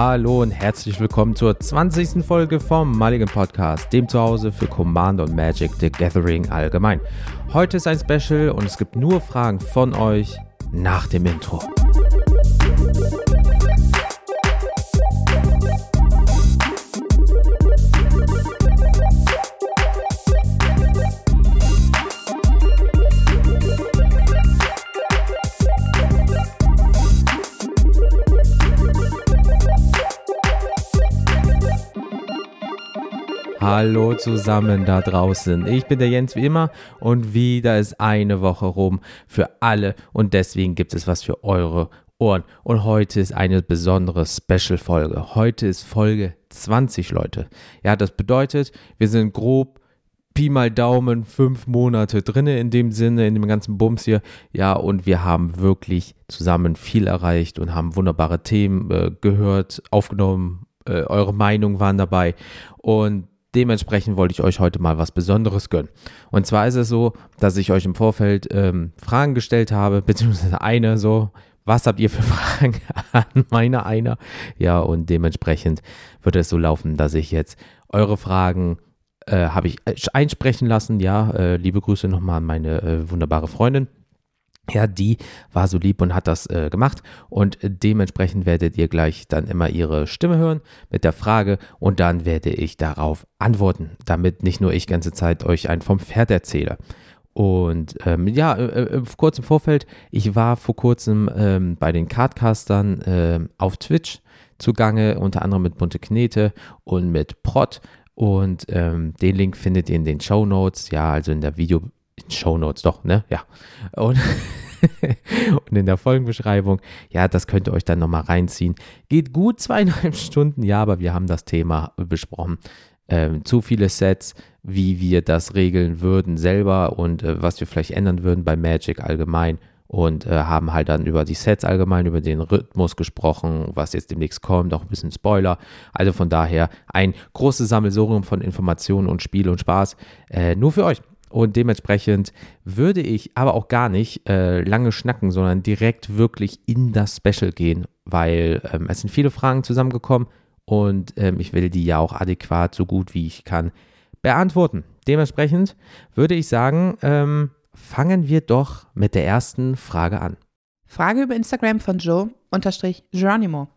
Hallo und herzlich willkommen zur 20. Folge vom Mulligan Podcast, dem Zuhause für Commander und Magic the Gathering allgemein. Heute ist ein Special und es gibt nur Fragen von euch nach dem Intro. Hallo zusammen da draußen. Ich bin der Jens wie immer und wieder ist eine Woche rum für alle und deswegen gibt es was für eure Ohren. Und heute ist eine besondere Special-Folge. Heute ist Folge 20, Leute. Ja, das bedeutet, wir sind grob Pi mal Daumen fünf Monate drinne in dem Sinne, in dem ganzen Bums hier. Ja, und wir haben wirklich zusammen viel erreicht und haben wunderbare Themen äh, gehört, aufgenommen. Äh, eure Meinungen waren dabei. Und dementsprechend wollte ich euch heute mal was Besonderes gönnen. Und zwar ist es so, dass ich euch im Vorfeld ähm, Fragen gestellt habe, beziehungsweise eine so, was habt ihr für Fragen an meine einer? Ja, und dementsprechend wird es so laufen, dass ich jetzt eure Fragen äh, habe ich einsprechen lassen. Ja, äh, liebe Grüße nochmal an meine äh, wunderbare Freundin. Ja, die war so lieb und hat das äh, gemacht und dementsprechend werdet ihr gleich dann immer ihre Stimme hören mit der Frage und dann werde ich darauf antworten, damit nicht nur ich ganze Zeit euch ein vom Pferd erzähle. Und ähm, ja, äh, äh kurz im Vorfeld, ich war vor kurzem ähm, bei den Cardcastern äh, auf Twitch zugange, unter anderem mit Bunte Knete und mit Prot. Und ähm, den Link findet ihr in den Show Notes, ja, also in der Video, in Show Notes, doch, ne? Ja. Und, und in der Folgenbeschreibung, ja, das könnt ihr euch dann nochmal reinziehen. Geht gut zweieinhalb Stunden, ja, aber wir haben das Thema besprochen. Ähm, zu viele Sets, wie wir das regeln würden selber und äh, was wir vielleicht ändern würden bei Magic allgemein und äh, haben halt dann über die Sets allgemein, über den Rhythmus gesprochen, was jetzt demnächst kommt, auch ein bisschen Spoiler. Also von daher ein großes Sammelsurium von Informationen und Spiel und Spaß äh, nur für euch. Und dementsprechend würde ich aber auch gar nicht äh, lange schnacken, sondern direkt wirklich in das Special gehen, weil ähm, es sind viele Fragen zusammengekommen und ähm, ich will die ja auch adäquat, so gut wie ich kann, beantworten. Dementsprechend würde ich sagen, ähm, fangen wir doch mit der ersten Frage an. Frage über Instagram von Joe unterstrich Geronimo.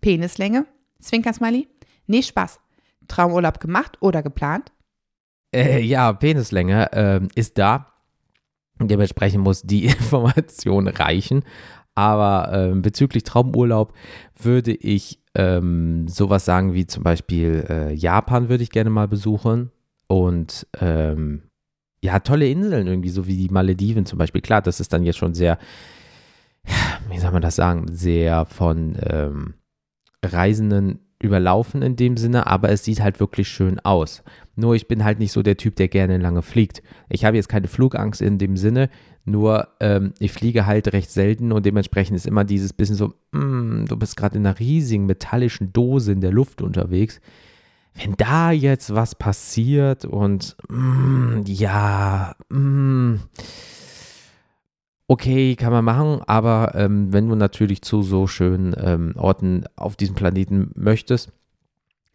Penislänge? Zwinkersmiley? Nee, Spaß. Traumurlaub gemacht oder geplant? Äh, ja, Penislänge äh, ist da. Dementsprechend muss die Information reichen. Aber äh, bezüglich Traumurlaub würde ich ähm, sowas sagen wie zum Beispiel äh, Japan würde ich gerne mal besuchen. Und ähm, ja, tolle Inseln irgendwie, so wie die Malediven zum Beispiel. Klar, das ist dann jetzt schon sehr, wie soll man das sagen, sehr von ähm, Reisenden überlaufen in dem Sinne, aber es sieht halt wirklich schön aus. Nur ich bin halt nicht so der Typ, der gerne lange fliegt. Ich habe jetzt keine Flugangst in dem Sinne, nur ähm, ich fliege halt recht selten und dementsprechend ist immer dieses bisschen so, mm, du bist gerade in einer riesigen metallischen Dose in der Luft unterwegs. Wenn da jetzt was passiert und mm, ja, mm, okay, kann man machen, aber ähm, wenn du natürlich zu so schönen ähm, Orten auf diesem Planeten möchtest,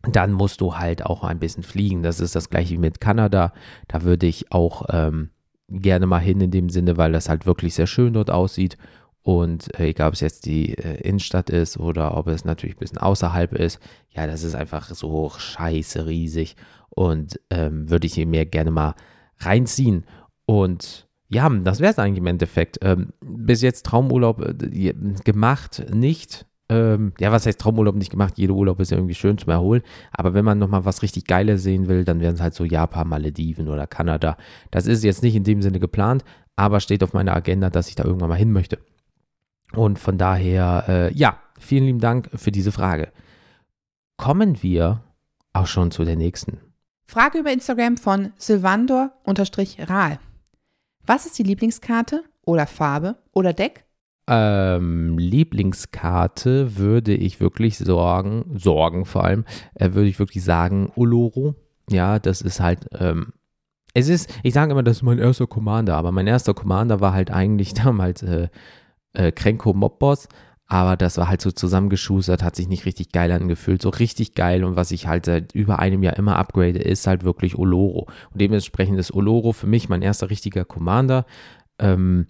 dann musst du halt auch ein bisschen fliegen. Das ist das gleiche wie mit Kanada. Da würde ich auch ähm, gerne mal hin in dem Sinne, weil das halt wirklich sehr schön dort aussieht. Und äh, egal, ob es jetzt die äh, Innenstadt ist oder ob es natürlich ein bisschen außerhalb ist, ja, das ist einfach so scheiße riesig und ähm, würde ich mir gerne mal reinziehen. Und ja, das wäre es eigentlich im Endeffekt. Ähm, bis jetzt Traumurlaub äh, gemacht, nicht. Ähm, ja, was heißt Traumurlaub nicht gemacht? Jeder Urlaub ist ja irgendwie schön zum Erholen. Aber wenn man nochmal was richtig Geiles sehen will, dann wären es halt so Japan, Malediven oder Kanada. Das ist jetzt nicht in dem Sinne geplant, aber steht auf meiner Agenda, dass ich da irgendwann mal hin möchte. Und von daher, äh, ja, vielen lieben Dank für diese Frage. Kommen wir auch schon zu der nächsten. Frage über Instagram von Silvandor-Rahl. Was ist die Lieblingskarte oder Farbe oder Deck? Ähm, Lieblingskarte würde ich wirklich sorgen, sorgen vor allem, äh, würde ich wirklich sagen, Oloro. Ja, das ist halt, ähm, es ist, ich sage immer, das ist mein erster Commander, aber mein erster Commander war halt eigentlich damals äh, äh, Krenko Mobboss, aber das war halt so zusammengeschustert, hat sich nicht richtig geil angefühlt, so richtig geil und was ich halt seit über einem Jahr immer upgrade, ist halt wirklich Oloro und dementsprechend ist Oloro für mich mein erster richtiger Commander ähm,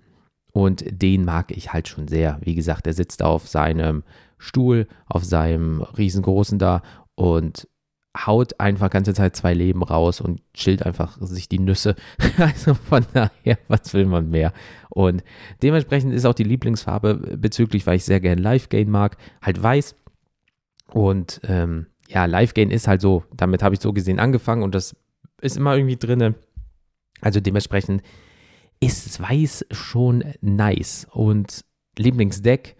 und den mag ich halt schon sehr. Wie gesagt, er sitzt auf seinem Stuhl, auf seinem riesengroßen da und haut einfach ganze Zeit zwei Leben raus und chillt einfach sich die Nüsse. Also von daher, was will man mehr? Und dementsprechend ist auch die Lieblingsfarbe bezüglich, weil ich sehr gerne Live Gain mag, halt weiß. Und ähm, ja, Live Gain ist halt so, damit habe ich so gesehen angefangen und das ist immer irgendwie drinne. Also dementsprechend ist weiß schon nice. Und Lieblingsdeck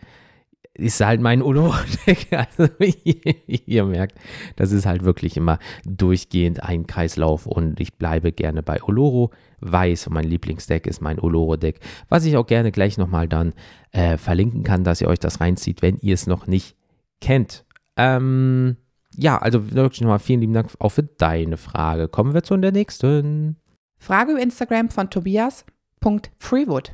ist halt mein Uno-Deck. Also ihr, ihr, merkt, das ist halt wirklich immer durchgehend ein Kreislauf und ich bleibe gerne bei Oloro. Weiß und mein Lieblingsdeck ist mein Oloro-Deck, was ich auch gerne gleich nochmal dann äh, verlinken kann, dass ihr euch das reinzieht, wenn ihr es noch nicht kennt. Ähm, ja, also wirklich nochmal vielen lieben Dank auch für deine Frage. Kommen wir zu der nächsten. Frage über Instagram von Tobias.freewood.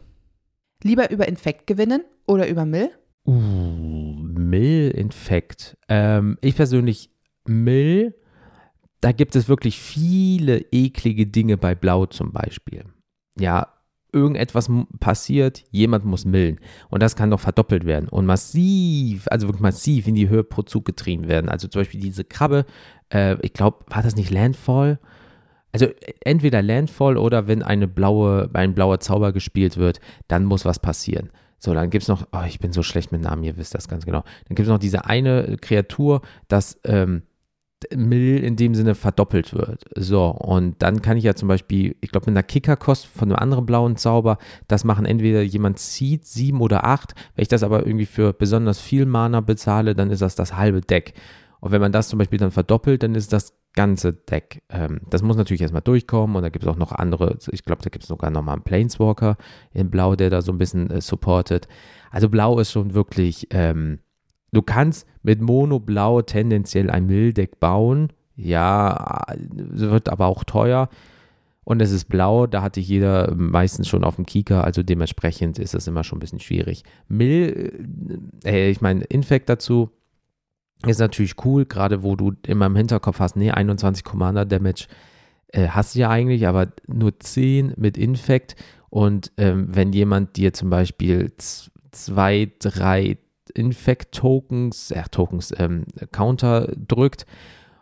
Lieber über Infekt gewinnen oder über Mill? Uh, Mill-Infekt. Ähm, ich persönlich, Mill, da gibt es wirklich viele eklige Dinge bei Blau zum Beispiel. Ja, irgendetwas passiert, jemand muss millen. Und das kann doch verdoppelt werden und massiv, also wirklich massiv in die Höhe pro Zug getrieben werden. Also zum Beispiel diese Krabbe, äh, ich glaube, war das nicht Landfall? Also entweder Landfall oder wenn eine blaue, ein blauer Zauber gespielt wird, dann muss was passieren. So, dann gibt es noch, oh, ich bin so schlecht mit Namen, ihr wisst das ganz genau. Dann gibt es noch diese eine Kreatur, das ähm, Mill in dem Sinne verdoppelt wird. So, und dann kann ich ja zum Beispiel, ich glaube, mit einer Kickerkost von einem anderen blauen Zauber, das machen entweder jemand zieht sieben oder acht. Wenn ich das aber irgendwie für besonders viel Mana bezahle, dann ist das das halbe Deck. Und wenn man das zum Beispiel dann verdoppelt, dann ist das ganze Deck. Ähm, das muss natürlich erstmal durchkommen und da gibt es auch noch andere, ich glaube, da gibt es sogar nochmal einen Planeswalker in Blau, der da so ein bisschen äh, supportet. Also Blau ist schon wirklich, ähm, du kannst mit Mono Blau tendenziell ein Mill-Deck bauen, ja, wird aber auch teuer. Und es ist blau, da hatte jeder meistens schon auf dem Kieker, also dementsprechend ist das immer schon ein bisschen schwierig. Mill, äh, ich meine, Infekt dazu, ist natürlich cool, gerade wo du immer im Hinterkopf hast, nee, 21 Commander Damage äh, hast du ja eigentlich, aber nur 10 mit Infect. Und ähm, wenn jemand dir zum Beispiel zwei, drei Infect-Tokens, äh, Tokens, ähm, Counter drückt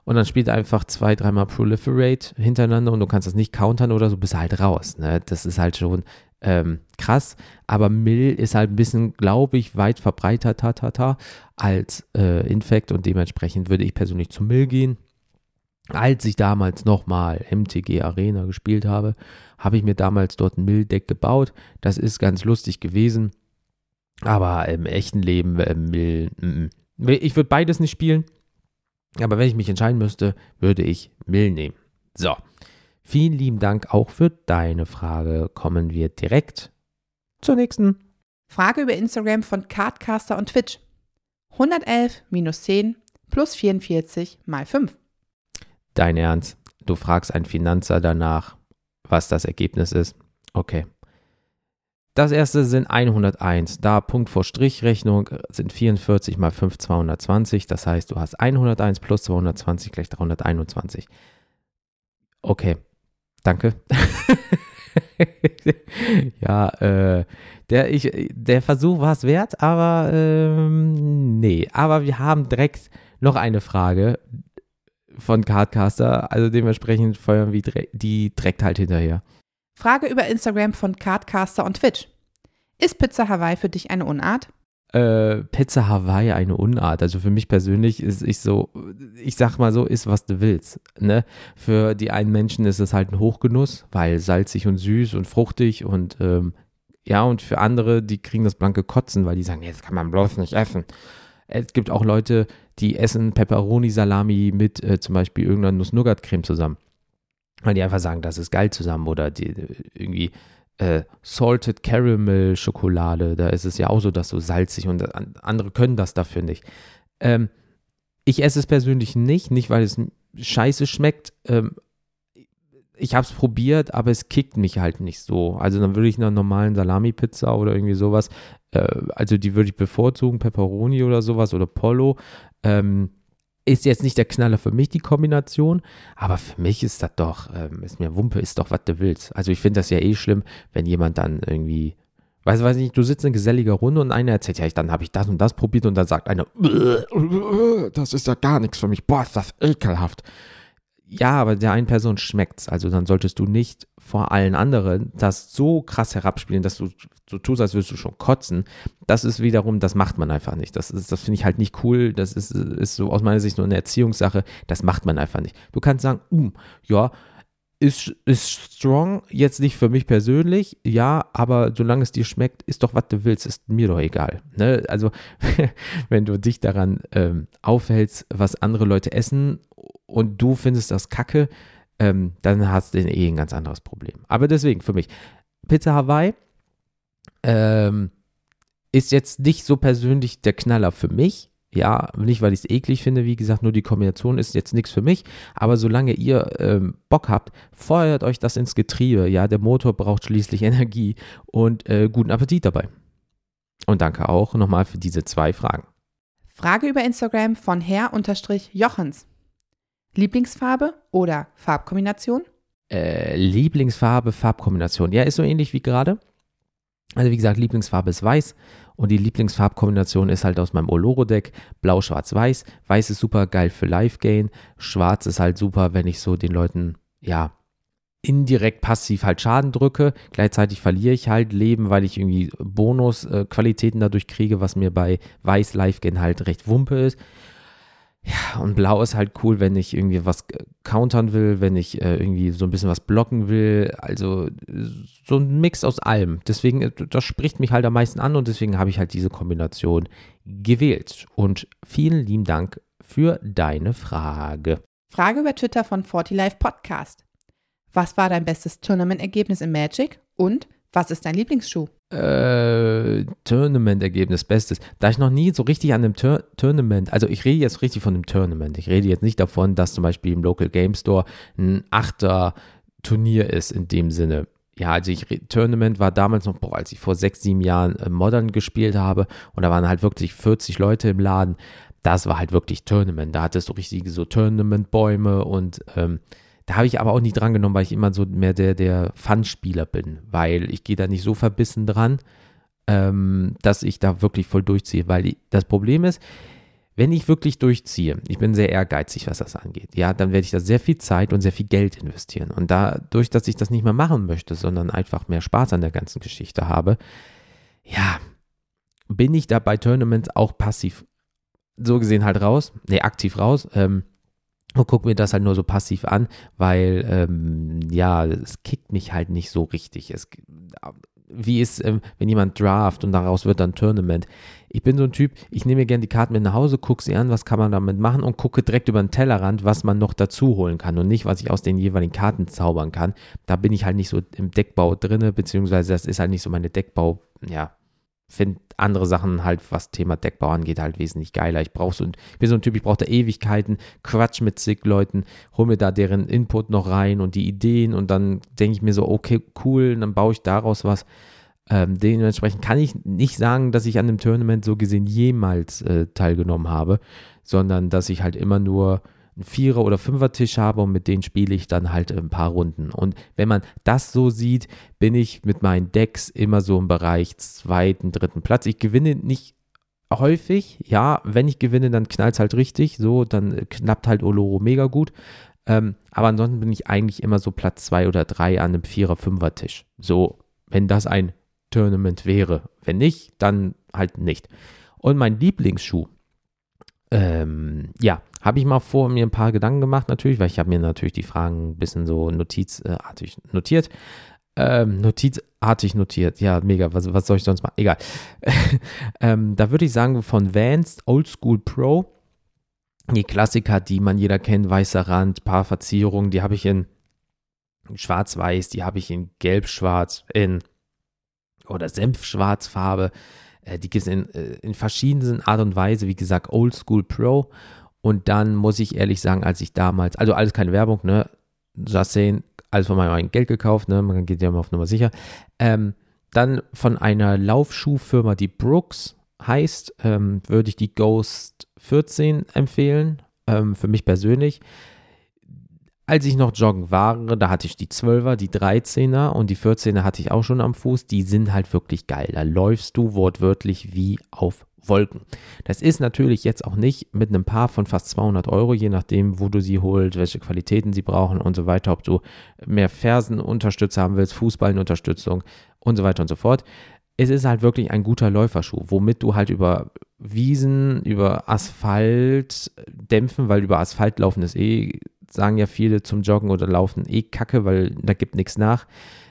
und dann spielt einfach zwei, dreimal Proliferate hintereinander und du kannst das nicht countern oder so, bist halt raus. Ne? Das ist halt schon ähm, krass, aber Mill ist halt ein bisschen, glaube ich, weit verbreiteter als äh, Infect und dementsprechend würde ich persönlich zu Mill gehen. Als ich damals nochmal MTG Arena gespielt habe, habe ich mir damals dort ein Mill-Deck gebaut. Das ist ganz lustig gewesen, aber im echten Leben äh, Mill, m -m. ich würde beides nicht spielen, aber wenn ich mich entscheiden müsste, würde ich Mill nehmen. So, Vielen lieben Dank auch für deine Frage. Kommen wir direkt zur nächsten. Frage über Instagram von Cardcaster und Twitch. 111 minus 10 plus 44 mal 5. Dein Ernst? Du fragst einen Finanzer danach, was das Ergebnis ist? Okay. Das erste sind 101. Da Punkt vor Strichrechnung sind 44 mal 5 220. Das heißt, du hast 101 plus 220 gleich 321. Okay. Danke. ja, äh, der, ich, der Versuch war es wert, aber ähm, nee. Aber wir haben direkt noch eine Frage von Cardcaster, also dementsprechend feuern wir die direkt halt hinterher. Frage über Instagram von Cardcaster und Twitch. Ist Pizza Hawaii für dich eine Unart? Äh, Pizza Hawaii eine Unart. Also für mich persönlich ist ich so, ich sag mal so, ist was du willst. Ne? Für die einen Menschen ist es halt ein Hochgenuss, weil salzig und süß und fruchtig und ähm, ja, und für andere, die kriegen das blanke Kotzen, weil die sagen, jetzt kann man bloß nicht essen. Es gibt auch Leute, die essen Pepperoni-Salami mit äh, zum Beispiel irgendeiner Nuss-Nougat-Creme zusammen. Weil die einfach sagen, das ist geil zusammen oder die irgendwie äh, Salted Caramel Schokolade, da ist es ja auch so, dass so salzig und andere können das dafür nicht. Ähm, ich esse es persönlich nicht, nicht weil es scheiße schmeckt. Ähm, ich habe es probiert, aber es kickt mich halt nicht so. Also dann würde ich einer normalen Salami-Pizza oder irgendwie sowas, äh, also die würde ich bevorzugen, Pepperoni oder sowas oder Polo. Ähm, ist jetzt nicht der Knaller für mich, die Kombination, aber für mich ist das doch, ähm, ist mir Wumpe, ist doch, was du willst. Also ich finde das ja eh schlimm, wenn jemand dann irgendwie, weiß, weiß nicht, du sitzt in geselliger Runde und einer erzählt, ja, dann habe ich das und das probiert und dann sagt einer, das ist ja gar nichts für mich, boah, ist das ekelhaft. Ja, aber der einen Person schmeckt's. Also dann solltest du nicht vor allen anderen das so krass herabspielen, dass du so tust, als würdest du schon kotzen. Das ist wiederum, das macht man einfach nicht. Das ist, das finde ich halt nicht cool. Das ist, ist so aus meiner Sicht nur eine Erziehungssache. Das macht man einfach nicht. Du kannst sagen, uh, ja, ist, ist strong, jetzt nicht für mich persönlich, ja, aber solange es dir schmeckt, ist doch, was du willst, ist mir doch egal. Ne? Also, wenn du dich daran ähm, aufhältst, was andere Leute essen und du findest das kacke, ähm, dann hast du eh ein ganz anderes Problem. Aber deswegen, für mich, Pizza Hawaii ähm, ist jetzt nicht so persönlich der Knaller für mich. Ja, nicht, weil ich es eklig finde, wie gesagt, nur die Kombination ist jetzt nichts für mich. Aber solange ihr ähm, Bock habt, feuert euch das ins Getriebe. Ja, der Motor braucht schließlich Energie und äh, guten Appetit dabei. Und danke auch nochmal für diese zwei Fragen. Frage über Instagram von Herr-Jochens. Lieblingsfarbe oder Farbkombination? Äh, Lieblingsfarbe, Farbkombination. Ja, ist so ähnlich wie gerade. Also wie gesagt, Lieblingsfarbe ist weiß und die Lieblingsfarbkombination ist halt aus meinem Oloro-Deck blau, schwarz, weiß. Weiß ist super geil für Live-Gain. Schwarz ist halt super, wenn ich so den Leuten, ja, indirekt passiv halt Schaden drücke. Gleichzeitig verliere ich halt Leben, weil ich irgendwie Bonusqualitäten dadurch kriege, was mir bei Weiß Live-Gain halt recht wumpe ist. Ja, und blau ist halt cool, wenn ich irgendwie was countern will, wenn ich äh, irgendwie so ein bisschen was blocken will. Also so ein Mix aus allem. Deswegen, äh, das spricht mich halt am meisten an und deswegen habe ich halt diese Kombination gewählt. Und vielen lieben Dank für deine Frage. Frage über Twitter von 40 Life Podcast. Was war dein bestes Tournament-Ergebnis in Magic und was ist dein Lieblingsschuh? Äh, Tournament-Ergebnis, Bestes. Da ich noch nie so richtig an einem Tur Tournament, also ich rede jetzt richtig von einem Tournament. Ich rede jetzt nicht davon, dass zum Beispiel im Local Game Store ein achter Turnier ist in dem Sinne. Ja, also ich, Tournament war damals noch, boah, als ich vor sechs, sieben Jahren äh, Modern gespielt habe und da waren halt wirklich 40 Leute im Laden. Das war halt wirklich Tournament. Da hattest du richtige so Tournament-Bäume und ähm, da habe ich aber auch nie dran genommen, weil ich immer so mehr der, der Fun-Spieler bin, weil ich gehe da nicht so verbissen dran, ähm, dass ich da wirklich voll durchziehe. Weil die, das Problem ist, wenn ich wirklich durchziehe, ich bin sehr ehrgeizig, was das angeht, ja, dann werde ich da sehr viel Zeit und sehr viel Geld investieren. Und dadurch, dass ich das nicht mehr machen möchte, sondern einfach mehr Spaß an der ganzen Geschichte habe, ja, bin ich da bei Tournaments auch passiv so gesehen halt raus, nee, aktiv raus. Ähm, und gucke mir das halt nur so passiv an, weil ähm, ja, es kickt mich halt nicht so richtig. Es, wie ist, ähm, wenn jemand draft und daraus wird dann Tournament. Ich bin so ein Typ, ich nehme mir gerne die Karten mit nach Hause, gucke sie an, was kann man damit machen und gucke direkt über den Tellerrand, was man noch dazu holen kann und nicht, was ich aus den jeweiligen Karten zaubern kann. Da bin ich halt nicht so im Deckbau drinne, beziehungsweise das ist halt nicht so meine Deckbau, ja, finde andere Sachen halt, was Thema Deckbau angeht, halt wesentlich geiler. Ich brauche so ein, ich bin so ein Typ, ich brauche da Ewigkeiten, Quatsch mit zig Leuten, hol mir da deren Input noch rein und die Ideen und dann denke ich mir so, okay, cool, dann baue ich daraus was. Ähm, dementsprechend kann ich nicht sagen, dass ich an dem Tournament so gesehen jemals äh, teilgenommen habe, sondern dass ich halt immer nur einen Vierer- oder Fünfer-Tisch habe und mit denen spiele ich dann halt ein paar Runden. Und wenn man das so sieht, bin ich mit meinen Decks immer so im Bereich zweiten, dritten Platz. Ich gewinne nicht häufig, ja, wenn ich gewinne, dann knallt es halt richtig, so, dann knappt halt Oloro mega gut. Ähm, aber ansonsten bin ich eigentlich immer so Platz zwei oder drei an einem Vierer-, Fünfer-Tisch. So, wenn das ein Tournament wäre. Wenn nicht, dann halt nicht. Und mein Lieblingsschuh, ähm, ja, habe ich mal vor mir ein paar Gedanken gemacht, natürlich, weil ich habe mir natürlich die Fragen ein bisschen so notizartig notiert. Ähm, notizartig notiert, ja, mega, was, was soll ich sonst machen? Egal. ähm, da würde ich sagen, von Vans Old School Pro, die Klassiker, die man jeder kennt, weißer Rand, paar Verzierungen, die habe ich in schwarz-weiß, die habe ich in gelb-schwarz, in oder Senfschwarzfarbe. Äh, die gibt es in, äh, in verschiedenen Art und Weise, wie gesagt, Old School Pro. Und dann muss ich ehrlich sagen, als ich damals, also alles keine Werbung, ne? Jacen, alles von meinem eigenen Geld gekauft, ne? man geht ja mal auf Nummer sicher. Ähm, dann von einer Laufschuhfirma, die Brooks heißt, ähm, würde ich die Ghost 14 empfehlen, ähm, für mich persönlich. Als ich noch joggen war, da hatte ich die 12er, die 13er und die 14er hatte ich auch schon am Fuß. Die sind halt wirklich geil. Da läufst du wortwörtlich wie auf Wolken. Das ist natürlich jetzt auch nicht mit einem Paar von fast 200 Euro, je nachdem, wo du sie holst, welche Qualitäten sie brauchen und so weiter, ob du mehr Fersenunterstützer haben willst, Fußballenunterstützung und so weiter und so fort. Es ist halt wirklich ein guter Läuferschuh, womit du halt über Wiesen, über Asphalt dämpfen, weil über Asphalt laufen ist eh sagen ja viele zum Joggen oder Laufen eh Kacke, weil da gibt nichts nach.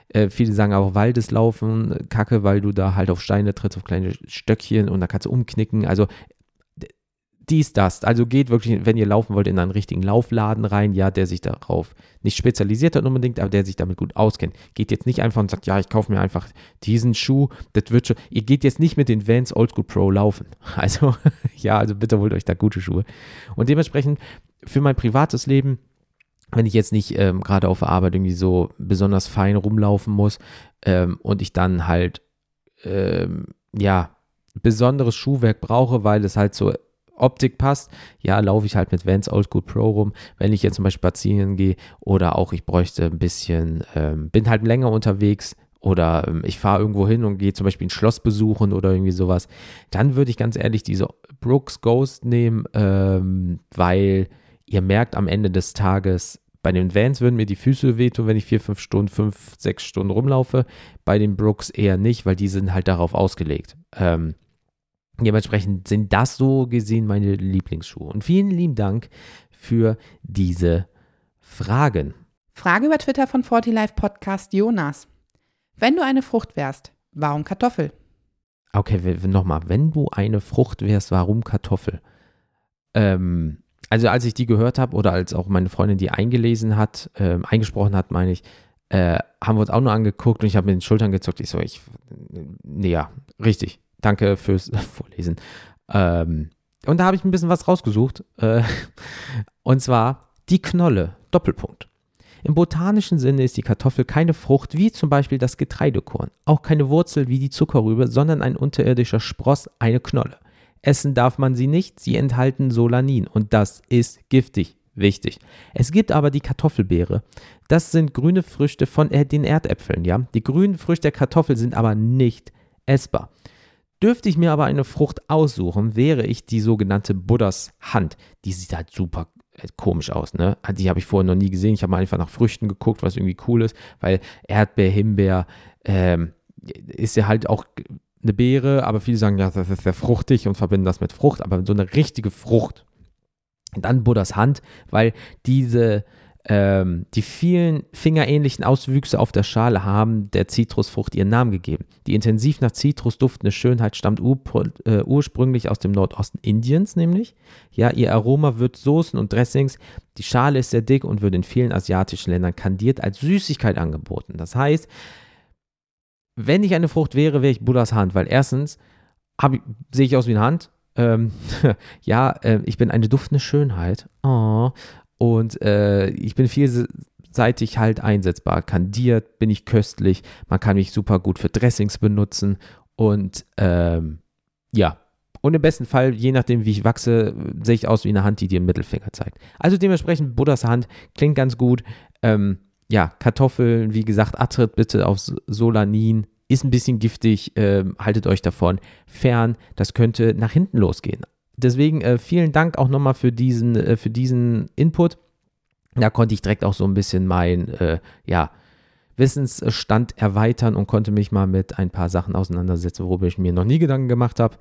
Äh, viele sagen auch Waldeslaufen Kacke, weil du da halt auf Steine trittst, auf kleine Stöckchen und da kannst du umknicken. Also dies, das. Also geht wirklich, wenn ihr laufen wollt, in einen richtigen Laufladen rein, ja, der sich darauf nicht spezialisiert hat unbedingt, aber der sich damit gut auskennt. Geht jetzt nicht einfach und sagt, ja, ich kaufe mir einfach diesen Schuh, das wird schon. Ihr geht jetzt nicht mit den Vans Oldschool Pro laufen. Also, ja, also bitte holt euch da gute Schuhe. Und dementsprechend für mein privates Leben wenn ich jetzt nicht ähm, gerade auf der Arbeit irgendwie so besonders fein rumlaufen muss ähm, und ich dann halt ähm, ja besonderes Schuhwerk brauche, weil es halt so Optik passt, ja, laufe ich halt mit Vans Old School Pro rum, wenn ich jetzt zum Beispiel spazieren gehe oder auch ich bräuchte ein bisschen, ähm, bin halt länger unterwegs oder ähm, ich fahre irgendwo hin und gehe zum Beispiel ein Schloss besuchen oder irgendwie sowas, dann würde ich ganz ehrlich diese Brooks Ghost nehmen, ähm, weil ihr merkt am Ende des Tages, bei den Vans würden mir die Füße wehtun, wenn ich vier, fünf Stunden, fünf, sechs Stunden rumlaufe. Bei den Brooks eher nicht, weil die sind halt darauf ausgelegt. Ähm, Dementsprechend sind das so gesehen meine Lieblingsschuhe. Und vielen lieben Dank für diese Fragen. Frage über Twitter von 40 Life Podcast Jonas. Wenn du eine Frucht wärst, warum Kartoffel? Okay, nochmal. Wenn du eine Frucht wärst, warum Kartoffel? Ähm, also als ich die gehört habe oder als auch meine Freundin die eingelesen hat, äh, eingesprochen hat, meine ich, äh, haben wir uns auch nur angeguckt und ich habe mit den Schultern gezuckt. Ich so, ich, nee, ja, richtig. Danke fürs Vorlesen. Ähm, und da habe ich ein bisschen was rausgesucht. Äh, und zwar die Knolle, Doppelpunkt. Im botanischen Sinne ist die Kartoffel keine Frucht wie zum Beispiel das Getreidekorn, auch keine Wurzel wie die Zuckerrübe, sondern ein unterirdischer Spross, eine Knolle. Essen darf man sie nicht, sie enthalten Solanin und das ist giftig. Wichtig. Es gibt aber die Kartoffelbeere. Das sind grüne Früchte von äh, den Erdäpfeln, ja. Die grünen Früchte der Kartoffel sind aber nicht essbar. Dürfte ich mir aber eine Frucht aussuchen, wäre ich die sogenannte Buddhas Hand. Die sieht halt super äh, komisch aus, ne? Die habe ich vorher noch nie gesehen. Ich habe mal einfach nach Früchten geguckt, was irgendwie cool ist, weil Erdbeer, Himbeer, ähm, ist ja halt auch eine Beere, aber viele sagen, ja, das ist sehr fruchtig und verbinden das mit Frucht, aber so eine richtige Frucht. Dann Buddhas Hand, weil diese, ähm, die vielen fingerähnlichen Auswüchse auf der Schale haben der Zitrusfrucht ihren Namen gegeben. Die intensiv nach Zitrus duftende Schönheit stammt ur, äh, ursprünglich aus dem Nordosten Indiens, nämlich. Ja, ihr Aroma wird Soßen und Dressings. Die Schale ist sehr dick und wird in vielen asiatischen Ländern kandiert als Süßigkeit angeboten. Das heißt, wenn ich eine Frucht wäre, wäre ich Buddhas Hand, weil erstens sehe ich aus wie eine Hand. Ähm, ja, äh, ich bin eine duftende Schönheit. Oh. Und äh, ich bin vielseitig halt einsetzbar. Kandiert bin ich köstlich. Man kann mich super gut für Dressings benutzen. Und ähm, ja, und im besten Fall, je nachdem, wie ich wachse, sehe ich aus wie eine Hand, die dir einen Mittelfinger zeigt. Also dementsprechend, Buddhas Hand klingt ganz gut. Ähm, ja, Kartoffeln, wie gesagt, Attrit bitte auf Solanin. Ist ein bisschen giftig, äh, haltet euch davon fern. Das könnte nach hinten losgehen. Deswegen äh, vielen Dank auch nochmal für diesen, äh, für diesen Input. Da konnte ich direkt auch so ein bisschen mein, äh, ja, Wissensstand erweitern und konnte mich mal mit ein paar Sachen auseinandersetzen, worüber ich mir noch nie Gedanken gemacht habe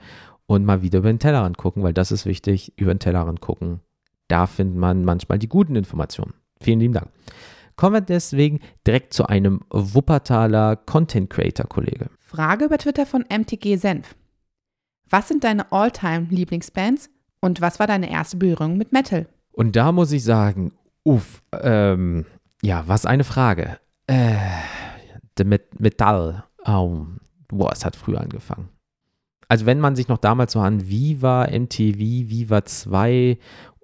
und mal wieder über den Tellerrand gucken, weil das ist wichtig, über den Tellerrand gucken. Da findet man manchmal die guten Informationen. Vielen lieben Dank. Kommen wir deswegen direkt zu einem Wuppertaler Content Creator Kollege. Frage über Twitter von MTG Senf. Was sind deine All-Time Lieblingsbands und was war deine erste Berührung mit Metal? Und da muss ich sagen, uff, ähm, ja, was eine Frage. Äh, Met Metall, oh, boah, es hat früh angefangen. Also wenn man sich noch damals so an Viva, MTV, Viva 2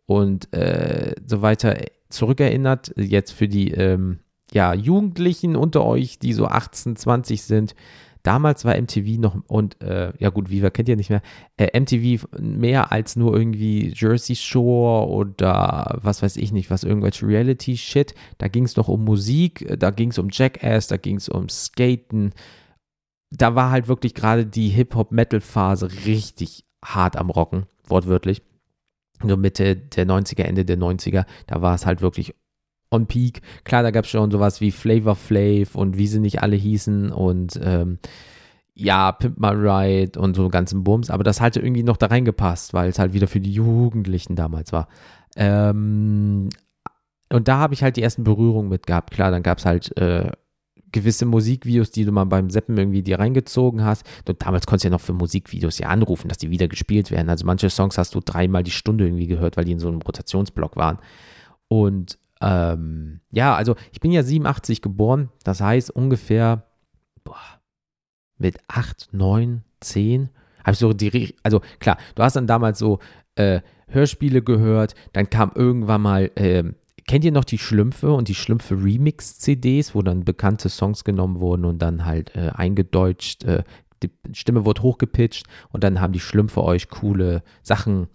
und äh, so weiter zurückerinnert, jetzt für die ähm, ja, Jugendlichen unter euch, die so 18, 20 sind, Damals war MTV noch und äh, ja gut, Viva kennt ihr nicht mehr. Äh, MTV mehr als nur irgendwie Jersey Shore oder was weiß ich nicht, was irgendwelche Reality-Shit. Da ging es noch um Musik, da ging es um Jackass, da ging es um Skaten. Da war halt wirklich gerade die Hip-Hop-Metal-Phase richtig hart am Rocken, wortwörtlich. So Mitte der 90er, Ende der 90er, da war es halt wirklich on peak. Klar, da gab es schon sowas wie Flavor Flav und wie sie nicht alle hießen und ähm, ja, Pimp My Ride und so ganzen Bums, aber das hatte irgendwie noch da reingepasst, weil es halt wieder für die Jugendlichen damals war. Ähm, und da habe ich halt die ersten Berührungen mit gehabt. Klar, dann gab es halt äh, gewisse Musikvideos, die du mal beim Seppen irgendwie dir reingezogen hast. Und damals konntest du ja noch für Musikvideos ja anrufen, dass die wieder gespielt werden. Also manche Songs hast du dreimal die Stunde irgendwie gehört, weil die in so einem Rotationsblock waren. Und ähm, ja, also ich bin ja 87 geboren, das heißt ungefähr boah, mit 8, 9, 10 habe ich so die, also klar, du hast dann damals so äh, Hörspiele gehört, dann kam irgendwann mal, äh, kennt ihr noch die Schlümpfe und die Schlümpfe Remix-CDs, wo dann bekannte Songs genommen wurden und dann halt äh, eingedeutscht, äh, die Stimme wurde hochgepitcht und dann haben die Schlümpfe euch coole Sachen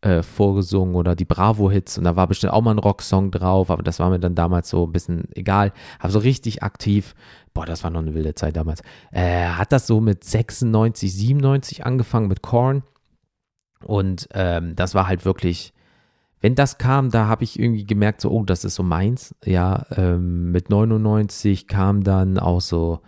äh, vorgesungen oder die Bravo-Hits und da war bestimmt auch mal ein Rocksong drauf, aber das war mir dann damals so ein bisschen egal. Aber so richtig aktiv, boah, das war noch eine wilde Zeit damals. Äh, hat das so mit 96, 97 angefangen mit Korn und ähm, das war halt wirklich, wenn das kam, da habe ich irgendwie gemerkt, so, oh, das ist so meins. Ja, ähm, mit 99 kam dann auch so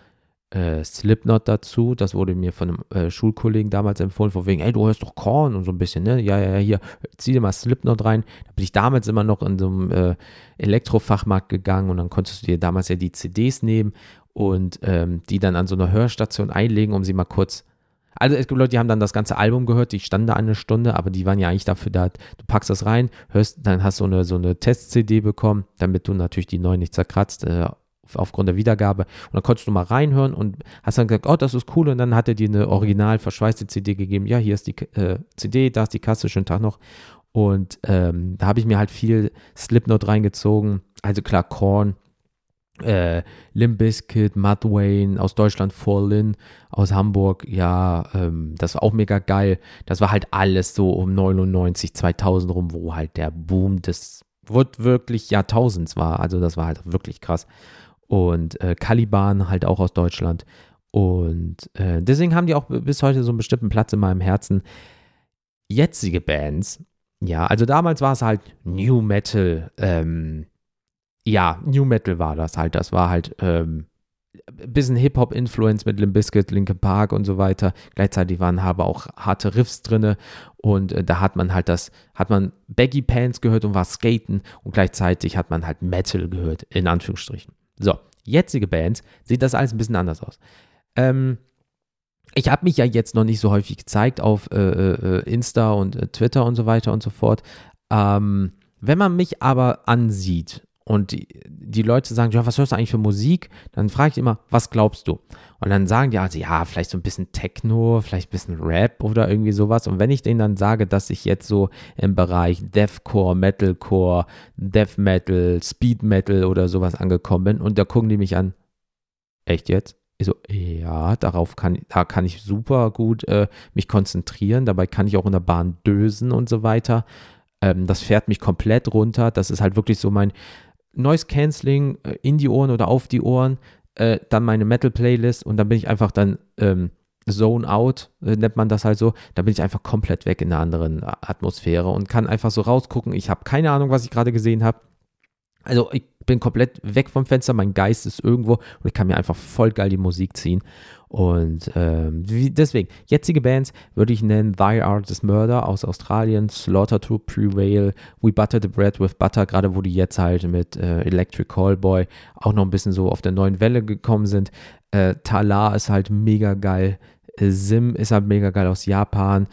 äh, Slipknot dazu. Das wurde mir von einem äh, Schulkollegen damals empfohlen, von wegen, ey, du hörst doch Korn und so ein bisschen, ne? Ja, ja, ja, hier, zieh dir mal Slipknot rein. Da bin ich damals immer noch in so einem äh, Elektrofachmarkt gegangen und dann konntest du dir damals ja die CDs nehmen und ähm, die dann an so einer Hörstation einlegen, um sie mal kurz also es gibt Leute, die haben dann das ganze Album gehört, die standen da eine Stunde, aber die waren ja eigentlich dafür da, du packst das rein, hörst, dann hast du eine, so eine Test-CD bekommen, damit du natürlich die neuen nicht zerkratzt, äh, aufgrund der Wiedergabe. Und dann konntest du mal reinhören und hast dann gesagt, oh, das ist cool. Und dann hat er dir eine original verschweißte CD gegeben. Ja, hier ist die äh, CD, da ist die Kasse, schönen Tag noch. Und ähm, da habe ich mir halt viel Slipknot reingezogen. Also klar, Korn, äh, Limp Bizkit, Mud Wayne, aus Deutschland Fall aus Hamburg, ja, ähm, das war auch mega geil. Das war halt alles so um 99, 2000 rum, wo halt der Boom des wirklich Jahrtausends war. Also das war halt wirklich krass und äh, Caliban halt auch aus Deutschland. Und äh, deswegen haben die auch bis heute so einen bestimmten Platz in meinem Herzen. Jetzige Bands, ja, also damals war es halt New Metal, ähm, ja, New Metal war das halt. Das war halt ähm, bisschen Hip-Hop-Influence mit Limp Bizkit, Linkin Park und so weiter. Gleichzeitig waren aber auch harte Riffs drin und äh, da hat man halt das, hat man Baggy Pants gehört und war Skaten und gleichzeitig hat man halt Metal gehört, in Anführungsstrichen. So, jetzige Bands sieht das alles ein bisschen anders aus. Ähm, ich habe mich ja jetzt noch nicht so häufig gezeigt auf äh, äh, Insta und äh, Twitter und so weiter und so fort. Ähm, wenn man mich aber ansieht und die, die Leute sagen, ja, was hörst du eigentlich für Musik? Dann frage ich immer, was glaubst du? Und dann sagen die also, ja, vielleicht so ein bisschen Techno, vielleicht ein bisschen Rap oder irgendwie sowas. Und wenn ich denen dann sage, dass ich jetzt so im Bereich Deathcore, Metalcore, Death Metal, Speed Metal oder sowas angekommen bin und da gucken die mich an, echt jetzt? Ich so, ja, darauf kann, da kann ich super gut äh, mich konzentrieren. Dabei kann ich auch in der Bahn dösen und so weiter. Ähm, das fährt mich komplett runter. Das ist halt wirklich so mein, Noise Cancelling äh, in die Ohren oder auf die Ohren, äh, dann meine Metal-Playlist und dann bin ich einfach dann ähm, Zone Out, äh, nennt man das halt so. Da bin ich einfach komplett weg in einer anderen Atmosphäre und kann einfach so rausgucken. Ich habe keine Ahnung, was ich gerade gesehen habe. Also ich bin komplett weg vom Fenster, mein Geist ist irgendwo und ich kann mir einfach voll geil die Musik ziehen. Und ähm, deswegen, jetzige Bands würde ich nennen Thy Art is Murder aus Australien, Slaughter to Prevail, We Butter the Bread with Butter, gerade wo die jetzt halt mit äh, Electric Callboy auch noch ein bisschen so auf der neuen Welle gekommen sind. Äh, Tala ist halt mega geil. Sim ist halt mega geil aus Japan.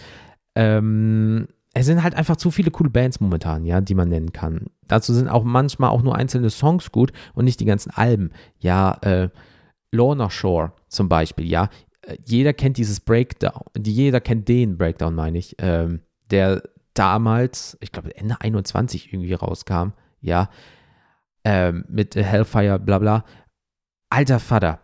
Ähm, es sind halt einfach zu viele coole Bands momentan, ja, die man nennen kann. Dazu sind auch manchmal auch nur einzelne Songs gut und nicht die ganzen Alben. Ja, äh, Lorna Shore zum Beispiel, ja. Äh, jeder kennt dieses Breakdown, jeder kennt den Breakdown, meine ich, ähm, der damals, ich glaube Ende 21 irgendwie rauskam. ja, ähm, mit Hellfire, bla bla. Alter Vater.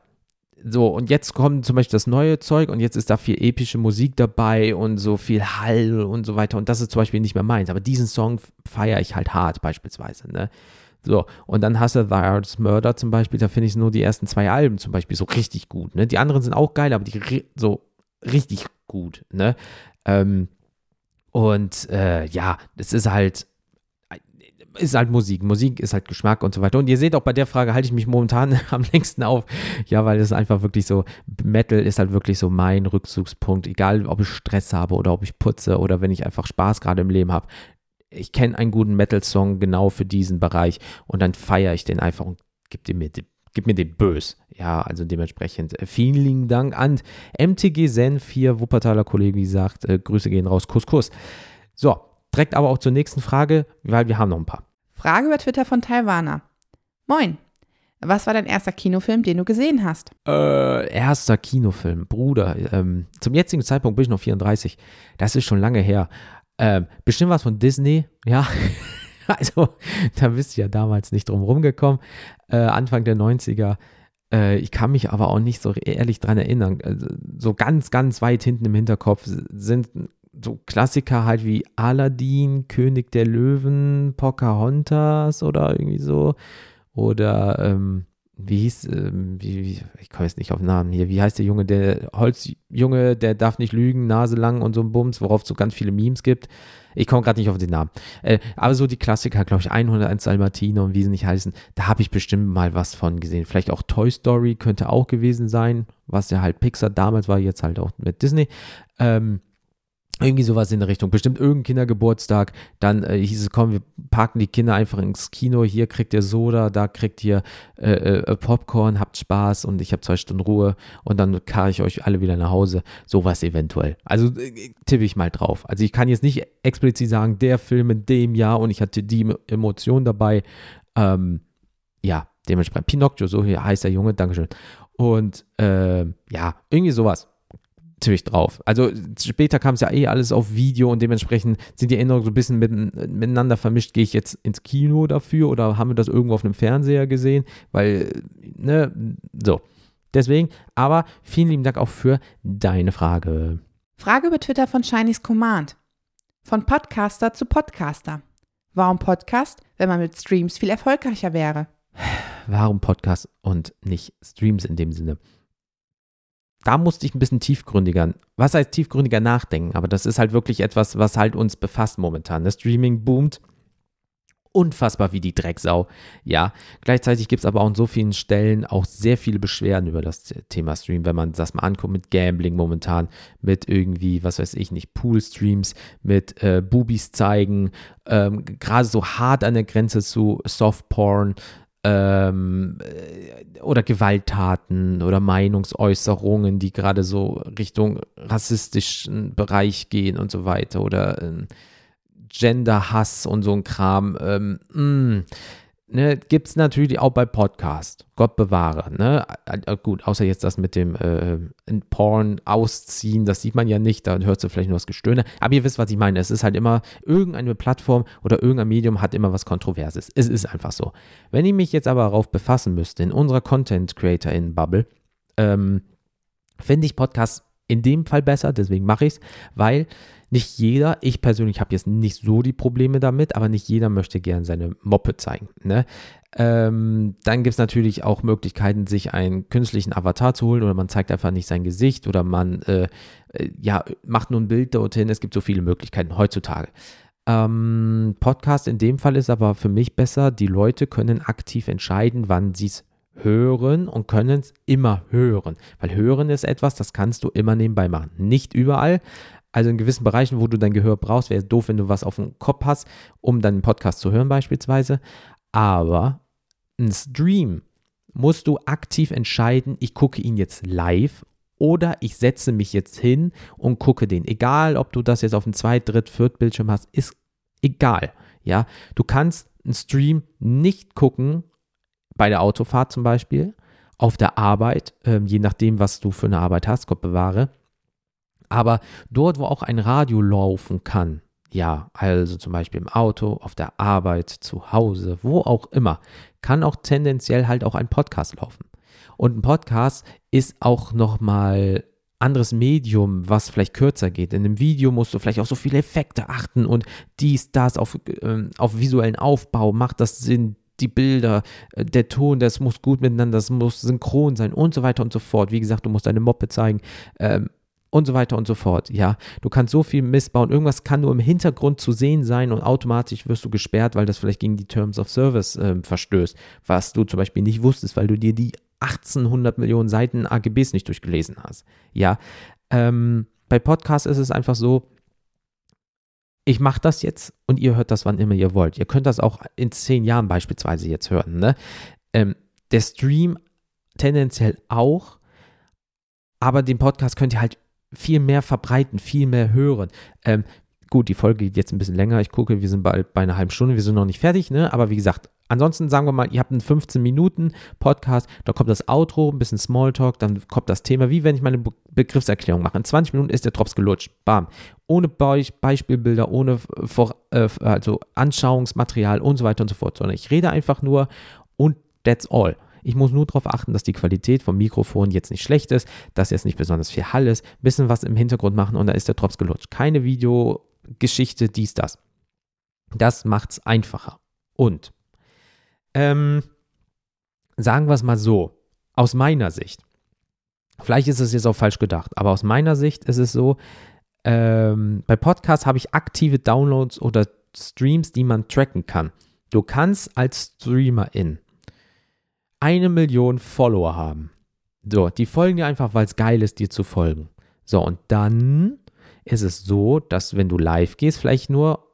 So, und jetzt kommt zum Beispiel das neue Zeug und jetzt ist da viel epische Musik dabei und so viel Hall und so weiter. Und das ist zum Beispiel nicht mehr meins. Aber diesen Song feiere ich halt hart, beispielsweise. Ne? So, und dann hast du The Arts Murder zum Beispiel, da finde ich nur die ersten zwei Alben zum Beispiel so richtig gut. Ne? Die anderen sind auch geil, aber die so richtig gut. Ne? Ähm, und äh, ja, das ist halt, ist halt Musik. Musik ist halt Geschmack und so weiter. Und ihr seht auch bei der Frage halte ich mich momentan am längsten auf. Ja, weil es einfach wirklich so, Metal ist halt wirklich so mein Rückzugspunkt. Egal, ob ich Stress habe oder ob ich putze oder wenn ich einfach Spaß gerade im Leben habe ich kenne einen guten Metal-Song genau für diesen Bereich und dann feiere ich den einfach und gib, mir, gib mir den bös. Ja, also dementsprechend äh, vielen lieben Dank an MTG Zen 4, Wuppertaler Kollege, wie gesagt, äh, Grüße gehen raus, Kuss, Kuss. So, direkt aber auch zur nächsten Frage, weil wir haben noch ein paar. Frage über Twitter von Taiwaner. Moin. Was war dein erster Kinofilm, den du gesehen hast? Äh, erster Kinofilm, Bruder. Ähm, zum jetzigen Zeitpunkt bin ich noch 34. Das ist schon lange her. Ähm, bestimmt was von Disney, ja. also, da bist du ja damals nicht drum rumgekommen. Äh, Anfang der 90er. Äh, ich kann mich aber auch nicht so ehrlich dran erinnern. Also, so ganz, ganz weit hinten im Hinterkopf sind so Klassiker halt wie Aladdin, König der Löwen, Pocahontas oder irgendwie so. Oder ähm, wie hieß, ähm, wie, wie, ich komme jetzt nicht auf Namen hier, wie heißt der Junge, der Holzjunge, der darf nicht lügen, Nase lang und so ein Bums, worauf es so ganz viele Memes gibt. Ich komme gerade nicht auf den Namen. Äh, aber so die Klassiker, glaube ich, 101 Dalmatiner und wie sie nicht heißen, da habe ich bestimmt mal was von gesehen. Vielleicht auch Toy Story könnte auch gewesen sein, was ja halt Pixar damals war, jetzt halt auch mit Disney. Ähm, irgendwie sowas in der Richtung. Bestimmt irgendein Kindergeburtstag. Dann äh, hieß es, komm, wir parken die Kinder einfach ins Kino. Hier kriegt ihr Soda, da kriegt ihr äh, äh, Popcorn, habt Spaß und ich habe zwei Stunden Ruhe und dann karre ich euch alle wieder nach Hause. Sowas eventuell. Also äh, tippe ich mal drauf. Also ich kann jetzt nicht explizit sagen, der Film in dem Jahr und ich hatte die Emotion dabei. Ähm, ja, dementsprechend. Pinocchio, so heißt der Junge, Dankeschön. Und äh, ja, irgendwie sowas ziemlich drauf. Also später kam es ja eh alles auf Video und dementsprechend sind die Erinnerungen so ein bisschen mit, miteinander vermischt. Gehe ich jetzt ins Kino dafür oder haben wir das irgendwo auf einem Fernseher gesehen? Weil, ne, so. Deswegen, aber vielen lieben Dank auch für deine Frage. Frage über Twitter von Shinies Command. Von Podcaster zu Podcaster. Warum Podcast, wenn man mit Streams viel erfolgreicher wäre? Warum Podcast und nicht Streams in dem Sinne? Da musste ich ein bisschen tiefgründiger, was heißt tiefgründiger nachdenken, aber das ist halt wirklich etwas, was halt uns befasst momentan. Das Streaming boomt unfassbar wie die Drecksau. Ja, gleichzeitig gibt es aber auch an so vielen Stellen auch sehr viele Beschwerden über das Thema Stream, wenn man das mal anguckt mit Gambling momentan, mit irgendwie, was weiß ich nicht, Pool-Streams, mit äh, Boobies zeigen, ähm, gerade so hart an der Grenze zu Softporn, ähm, äh, oder Gewalttaten oder Meinungsäußerungen, die gerade so Richtung rassistischen Bereich gehen und so weiter oder äh, Genderhass und so ein Kram. Ähm, mm, ne, gibt es natürlich auch bei Podcast. Gott bewahre. Ne? Gut, außer jetzt das mit dem äh, Porn ausziehen, das sieht man ja nicht, da hört du vielleicht nur das Gestöhne. Aber ihr wisst, was ich meine. Es ist halt immer, irgendeine Plattform oder irgendein Medium hat immer was Kontroverses. Es ist einfach so. Wenn ich mich jetzt aber darauf befassen müsste, in unserer Content Creator in Bubble, ähm, finde ich Podcasts in dem Fall besser, deswegen mache ich es, weil nicht jeder, ich persönlich habe jetzt nicht so die Probleme damit, aber nicht jeder möchte gern seine Moppe zeigen. Ne? Ähm, dann gibt es natürlich auch Möglichkeiten, sich einen künstlichen Avatar zu holen oder man zeigt einfach nicht sein Gesicht oder man äh, äh, ja, macht nur ein Bild dorthin. Es gibt so viele Möglichkeiten heutzutage. Ähm, Podcast in dem Fall ist aber für mich besser, die Leute können aktiv entscheiden, wann sie es hören und können es immer hören. Weil hören ist etwas, das kannst du immer nebenbei machen. Nicht überall, also in gewissen Bereichen, wo du dein Gehör brauchst, wäre es doof, wenn du was auf dem Kopf hast, um deinen Podcast zu hören beispielsweise. Aber ein Stream musst du aktiv entscheiden, ich gucke ihn jetzt live oder ich setze mich jetzt hin und gucke den. Egal, ob du das jetzt auf dem Zweit-, Dritt-, Viert-Bildschirm hast, ist egal. Ja, du kannst einen Stream nicht gucken, bei der Autofahrt zum Beispiel, auf der Arbeit, äh, je nachdem, was du für eine Arbeit hast, Gott bewahre aber dort, wo auch ein Radio laufen kann, Ja, also zum Beispiel im Auto, auf der Arbeit, zu Hause, wo auch immer, kann auch tendenziell halt auch ein Podcast laufen. Und ein Podcast ist auch nochmal anderes Medium, was vielleicht kürzer geht. In einem Video musst du vielleicht auf so viele Effekte achten und dies, das, auf, äh, auf visuellen Aufbau, macht das Sinn, die Bilder, äh, der Ton, das muss gut miteinander, das muss synchron sein und so weiter und so fort. Wie gesagt, du musst deine Moppe zeigen. Ähm, und so weiter und so fort. Ja, du kannst so viel missbauen. Irgendwas kann nur im Hintergrund zu sehen sein und automatisch wirst du gesperrt, weil das vielleicht gegen die Terms of Service äh, verstößt, was du zum Beispiel nicht wusstest, weil du dir die 1800 Millionen Seiten AGBs nicht durchgelesen hast. Ja, ähm, bei Podcasts ist es einfach so, ich mache das jetzt und ihr hört das, wann immer ihr wollt. Ihr könnt das auch in zehn Jahren beispielsweise jetzt hören. Ne? Ähm, der Stream tendenziell auch, aber den Podcast könnt ihr halt viel mehr verbreiten, viel mehr hören. Ähm, gut, die Folge geht jetzt ein bisschen länger. Ich gucke, wir sind bald bei einer halben Stunde, wir sind noch nicht fertig, ne? Aber wie gesagt, Ansonsten sagen wir mal, ihr habt einen 15 Minuten Podcast, da kommt das Outro, ein bisschen Smalltalk, dann kommt das Thema, wie wenn ich meine Be Begriffserklärung mache. In 20 Minuten ist der Drops gelutscht. Bam. Ohne Be Beispielbilder, ohne vor, äh, also Anschauungsmaterial und so weiter und so fort, sondern ich rede einfach nur und that's all. Ich muss nur darauf achten, dass die Qualität vom Mikrofon jetzt nicht schlecht ist, dass jetzt nicht besonders viel Hall ist, bisschen was im Hintergrund machen und da ist der Drops gelutscht. Keine Videogeschichte, dies, das. Das macht es einfacher. Und ähm, sagen wir es mal so, aus meiner Sicht, vielleicht ist es jetzt auch falsch gedacht, aber aus meiner Sicht ist es so, ähm, bei Podcasts habe ich aktive Downloads oder Streams, die man tracken kann. Du kannst als Streamerin eine Million Follower haben. So, die folgen dir einfach, weil es geil ist, dir zu folgen. So, und dann ist es so, dass wenn du live gehst, vielleicht nur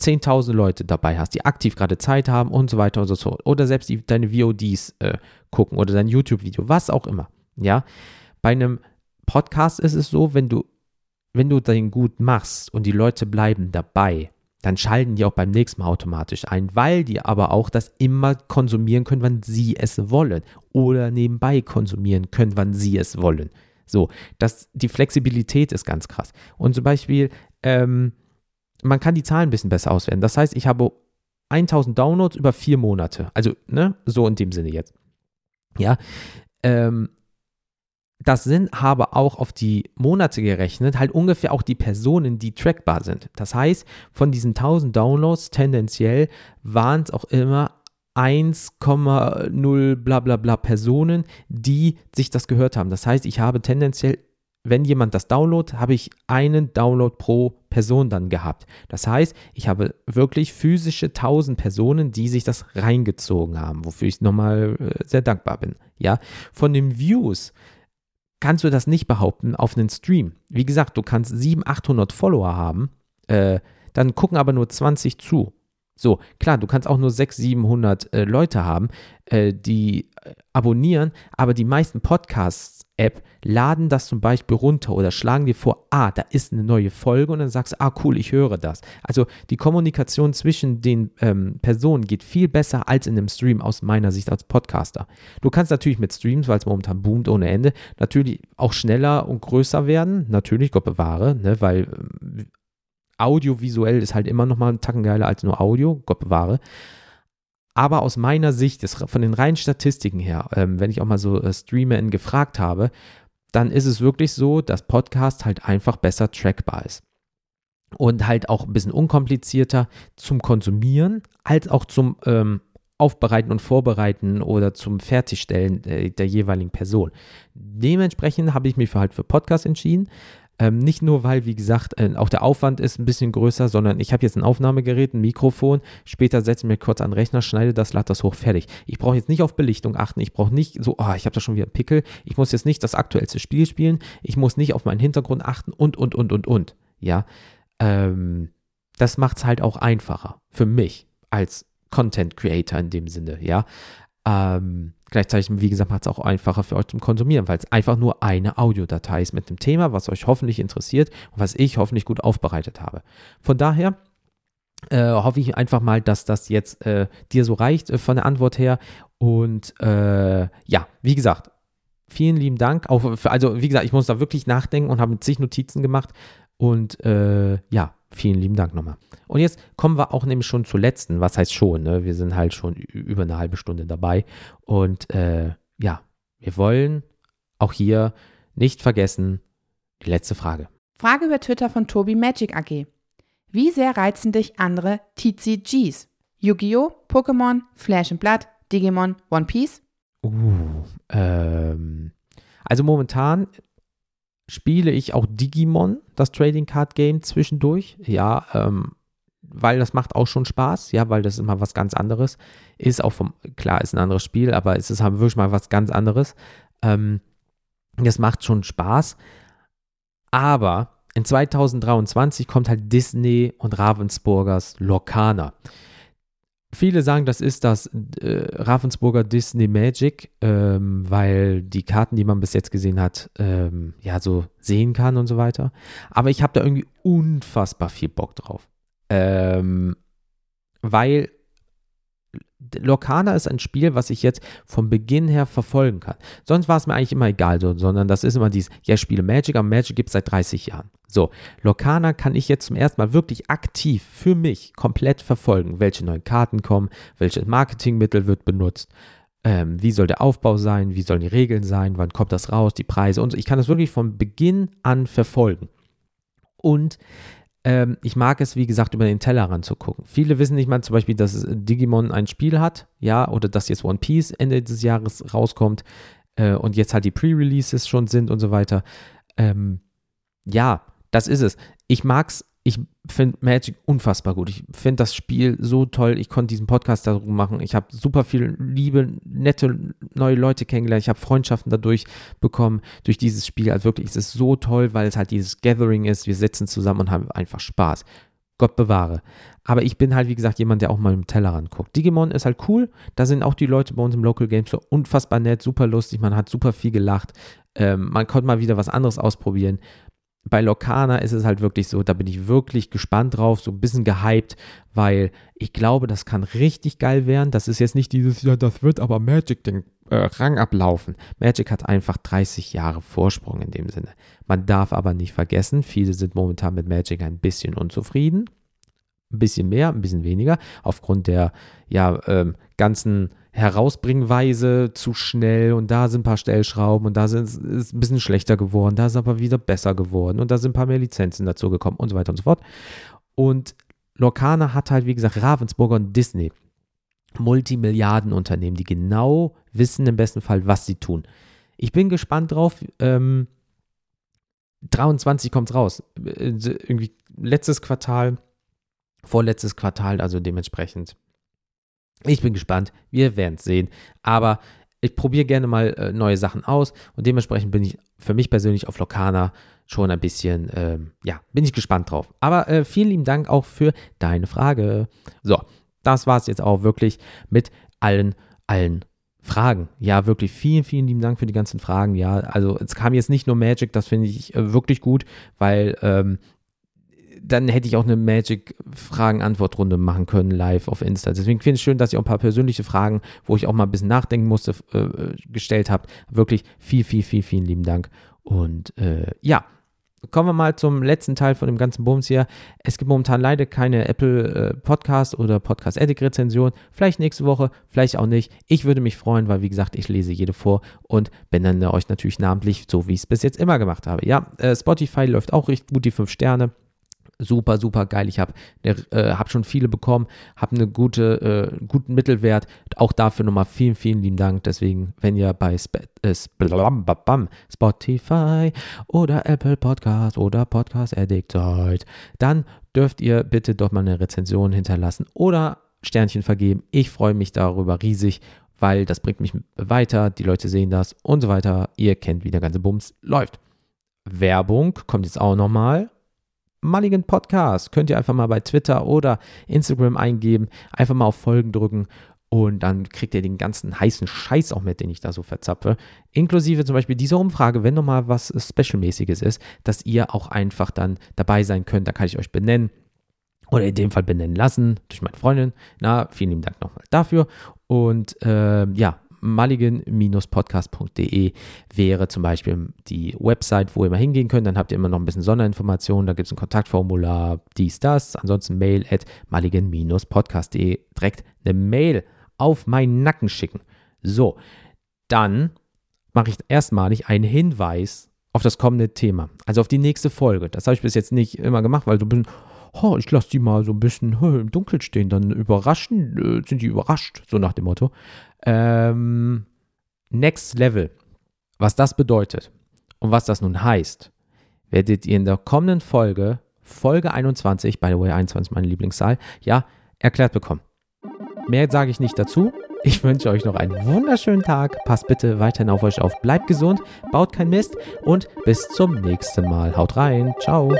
10.000 Leute dabei hast, die aktiv gerade Zeit haben und so weiter und so fort. Oder selbst die, deine VODs äh, gucken oder dein YouTube-Video, was auch immer. Ja, bei einem Podcast ist es so, wenn du, wenn du den gut machst und die Leute bleiben dabei, dann schalten die auch beim nächsten Mal automatisch ein, weil die aber auch das immer konsumieren können, wann sie es wollen. Oder nebenbei konsumieren können, wann sie es wollen. So, das, die Flexibilität ist ganz krass. Und zum Beispiel, ähm, man kann die Zahlen ein bisschen besser auswerten. Das heißt, ich habe 1000 Downloads über vier Monate. Also, ne, so in dem Sinne jetzt. Ja, ähm, das sind aber auch auf die Monate gerechnet, halt ungefähr auch die Personen, die trackbar sind. Das heißt, von diesen 1000 Downloads tendenziell waren es auch immer 1,0 bla bla bla Personen, die sich das gehört haben. Das heißt, ich habe tendenziell wenn jemand das downloadet, habe ich einen Download pro Person dann gehabt. Das heißt, ich habe wirklich physische 1000 Personen, die sich das reingezogen haben, wofür ich nochmal äh, sehr dankbar bin. Ja, von den Views kannst du das nicht behaupten auf einen Stream. Wie gesagt, du kannst 700, 800 Follower haben, äh, dann gucken aber nur 20 zu. So, klar, du kannst auch nur 600, 700 äh, Leute haben, äh, die äh, abonnieren, aber die meisten Podcasts-App laden das zum Beispiel runter oder schlagen dir vor, ah, da ist eine neue Folge und dann sagst du, ah, cool, ich höre das. Also die Kommunikation zwischen den ähm, Personen geht viel besser als in einem Stream aus meiner Sicht als Podcaster. Du kannst natürlich mit Streams, weil es momentan boomt ohne Ende, natürlich auch schneller und größer werden, natürlich, Gott bewahre, ne, weil ähm, audiovisuell ist halt immer noch mal einen Tacken geiler als nur Audio, Gott bewahre. Aber aus meiner Sicht, ist, von den reinen Statistiken her, ähm, wenn ich auch mal so äh, StreamerInnen gefragt habe, dann ist es wirklich so, dass Podcast halt einfach besser trackbar ist. Und halt auch ein bisschen unkomplizierter zum Konsumieren, als auch zum ähm, Aufbereiten und Vorbereiten oder zum Fertigstellen der, der jeweiligen Person. Dementsprechend habe ich mich für halt für Podcast entschieden. Ähm, nicht nur, weil, wie gesagt, äh, auch der Aufwand ist ein bisschen größer, sondern ich habe jetzt ein Aufnahmegerät, ein Mikrofon, später setze ich mir kurz an den Rechner, schneide das, lade das hoch, fertig. Ich brauche jetzt nicht auf Belichtung achten, ich brauche nicht so, oh, ich habe da schon wieder einen Pickel, ich muss jetzt nicht das aktuellste Spiel spielen, ich muss nicht auf meinen Hintergrund achten und, und, und, und, und. Ja, ähm, das macht es halt auch einfacher für mich als Content Creator in dem Sinne, ja. Ähm, gleichzeitig, wie gesagt, macht es auch einfacher für euch zum Konsumieren, weil es einfach nur eine Audiodatei ist mit dem Thema, was euch hoffentlich interessiert und was ich hoffentlich gut aufbereitet habe. Von daher äh, hoffe ich einfach mal, dass das jetzt äh, dir so reicht äh, von der Antwort her. Und äh, ja, wie gesagt, vielen lieben Dank. Auch für, also, wie gesagt, ich muss da wirklich nachdenken und habe zig Notizen gemacht. Und äh, ja, vielen lieben Dank nochmal. Und jetzt kommen wir auch nämlich schon zur letzten, was heißt schon, ne? wir sind halt schon über eine halbe Stunde dabei und äh, ja, wir wollen auch hier nicht vergessen, die letzte Frage. Frage über Twitter von Tobi Magic AG. Wie sehr reizen dich andere TCGs? Yu-Gi-Oh!, Pokémon, Flash and Blood, Digimon, One Piece? Uh, ähm, also momentan spiele ich auch Digimon, das Trading Card Game zwischendurch. Ja, ähm, weil das macht auch schon Spaß, ja, weil das ist mal was ganz anderes. Ist auch vom, klar, ist ein anderes Spiel, aber es ist halt wirklich mal was ganz anderes. Ähm, das macht schon Spaß. Aber in 2023 kommt halt Disney und Ravensburgers Lorcaner. Viele sagen, das ist das äh, Ravensburger Disney Magic, ähm, weil die Karten, die man bis jetzt gesehen hat, ähm, ja, so sehen kann und so weiter. Aber ich habe da irgendwie unfassbar viel Bock drauf. Ähm, weil Lorcana ist ein Spiel, was ich jetzt vom Beginn her verfolgen kann. Sonst war es mir eigentlich immer egal, so, sondern das ist immer dieses, ja, ich spiele Magic, aber Magic gibt es seit 30 Jahren. So, Lorcana kann ich jetzt zum ersten Mal wirklich aktiv für mich komplett verfolgen, welche neuen Karten kommen, welches Marketingmittel wird benutzt, ähm, wie soll der Aufbau sein, wie sollen die Regeln sein, wann kommt das raus, die Preise und so. Ich kann das wirklich von Beginn an verfolgen. Und ähm, ich mag es, wie gesagt, über den Tellerrand zu gucken. Viele wissen nicht mal zum Beispiel, dass Digimon ein Spiel hat, ja, oder dass jetzt One Piece Ende des Jahres rauskommt äh, und jetzt halt die Pre-Releases schon sind und so weiter. Ähm, ja, das ist es. Ich mag's ich finde Magic unfassbar gut. Ich finde das Spiel so toll. Ich konnte diesen Podcast darüber machen. Ich habe super viel liebe, nette neue Leute kennengelernt. Ich habe Freundschaften dadurch bekommen, durch dieses Spiel. Also wirklich, es ist so toll, weil es halt dieses Gathering ist. Wir sitzen zusammen und haben einfach Spaß. Gott bewahre. Aber ich bin halt, wie gesagt, jemand, der auch mal im Tellerrand guckt. Digimon ist halt cool. Da sind auch die Leute bei uns im Local Games so unfassbar nett, super lustig. Man hat super viel gelacht. Ähm, man konnte mal wieder was anderes ausprobieren bei Locana ist es halt wirklich so, da bin ich wirklich gespannt drauf, so ein bisschen gehypt, weil ich glaube, das kann richtig geil werden. Das ist jetzt nicht dieses, ja, das wird aber Magic den äh, Rang ablaufen. Magic hat einfach 30 Jahre Vorsprung in dem Sinne. Man darf aber nicht vergessen, viele sind momentan mit Magic ein bisschen unzufrieden. Ein bisschen mehr, ein bisschen weniger, aufgrund der ja, ähm, ganzen Herausbringweise zu schnell und da sind ein paar Stellschrauben und da sind, ist ein bisschen schlechter geworden, da ist aber wieder besser geworden und da sind ein paar mehr Lizenzen dazu gekommen und so weiter und so fort. Und Lorcaner hat halt, wie gesagt, Ravensburger und Disney. Multimilliardenunternehmen, die genau wissen im besten Fall, was sie tun. Ich bin gespannt drauf. Ähm, 23 kommt raus. Äh, irgendwie letztes Quartal, vorletztes Quartal, also dementsprechend ich bin gespannt. Wir werden es sehen. Aber ich probiere gerne mal äh, neue Sachen aus und dementsprechend bin ich für mich persönlich auf Lokana schon ein bisschen, ähm, ja, bin ich gespannt drauf. Aber äh, vielen lieben Dank auch für deine Frage. So, das war es jetzt auch wirklich mit allen, allen Fragen. Ja, wirklich vielen, vielen lieben Dank für die ganzen Fragen. Ja, also es kam jetzt nicht nur Magic, das finde ich äh, wirklich gut, weil ähm, dann hätte ich auch eine Magic-Fragen-Antwort-Runde machen können live auf Insta. Deswegen finde ich es schön, dass ihr auch ein paar persönliche Fragen, wo ich auch mal ein bisschen nachdenken musste, äh, gestellt habt. Wirklich viel, viel, viel, vielen lieben Dank. Und äh, ja, kommen wir mal zum letzten Teil von dem ganzen Bums hier. Es gibt momentan leider keine Apple äh, oder Podcast Edit Rezension. Vielleicht nächste Woche, vielleicht auch nicht. Ich würde mich freuen, weil wie gesagt, ich lese jede vor und benenne euch natürlich namentlich, so wie ich es bis jetzt immer gemacht habe. Ja, äh, Spotify läuft auch richtig gut, die 5 Sterne super, super geil. Ich habe äh, hab schon viele bekommen, habe eine gute, äh, guten Mittelwert. Auch dafür nochmal vielen, vielen lieben Dank. Deswegen, wenn ihr bei Sp äh, Spotify oder Apple Podcast oder Podcast Addict seid, dann dürft ihr bitte dort mal eine Rezension hinterlassen oder Sternchen vergeben. Ich freue mich darüber riesig, weil das bringt mich weiter. Die Leute sehen das und so weiter. Ihr kennt, wie der ganze Bums läuft. Werbung kommt jetzt auch nochmal. Mulligan Podcast. Könnt ihr einfach mal bei Twitter oder Instagram eingeben, einfach mal auf Folgen drücken und dann kriegt ihr den ganzen heißen Scheiß auch mit, den ich da so verzapfe. Inklusive zum Beispiel dieser Umfrage, wenn nochmal was Specialmäßiges ist, dass ihr auch einfach dann dabei sein könnt. Da kann ich euch benennen oder in dem Fall benennen lassen durch meine Freundin. Na, vielen lieben Dank nochmal dafür. Und äh, ja, mulligan-podcast.de wäre zum Beispiel die Website, wo ihr mal hingehen könnt. Dann habt ihr immer noch ein bisschen Sonderinformationen. Da gibt es ein Kontaktformular, dies, das. Ansonsten mail at mulligan-podcast.de. Direkt eine Mail auf meinen Nacken schicken. So, dann mache ich erstmalig einen Hinweis auf das kommende Thema, also auf die nächste Folge. Das habe ich bis jetzt nicht immer gemacht, weil ein bisschen, oh, ich lasse die mal so ein bisschen oh, im Dunkeln stehen, dann überraschen, äh, sind die überrascht, so nach dem Motto. Ähm, Next Level, was das bedeutet und was das nun heißt, werdet ihr in der kommenden Folge, Folge 21, by the way, 21 meine Lieblingszahl, ja, erklärt bekommen. Mehr sage ich nicht dazu. Ich wünsche euch noch einen wunderschönen Tag. Passt bitte weiterhin auf euch auf. Bleibt gesund, baut kein Mist und bis zum nächsten Mal. Haut rein. Ciao.